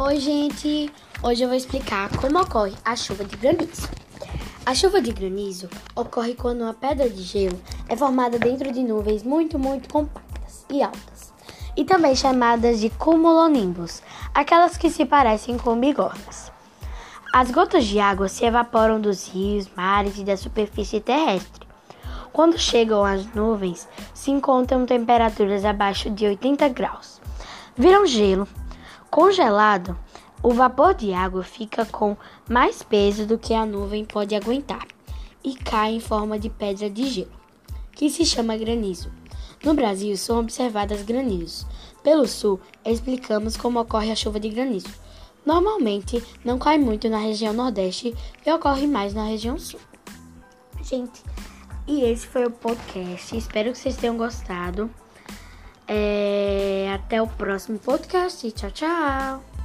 Oi, gente! Hoje eu vou explicar como ocorre a chuva de granizo. A chuva de granizo ocorre quando uma pedra de gelo é formada dentro de nuvens muito, muito compactas e altas, e também chamadas de cumulonimbus, aquelas que se parecem com bigornas. As gotas de água se evaporam dos rios, mares e da superfície terrestre. Quando chegam às nuvens, se encontram temperaturas abaixo de 80 graus. Viram gelo Congelado, o vapor de água fica com mais peso do que a nuvem pode aguentar e cai em forma de pedra de gelo, que se chama granizo. No Brasil são observadas granizos. Pelo sul, explicamos como ocorre a chuva de granizo. Normalmente não cai muito na região nordeste e ocorre mais na região sul. Gente, e esse foi o podcast. Espero que vocês tenham gostado. É, até o próximo podcast. Tchau, tchau.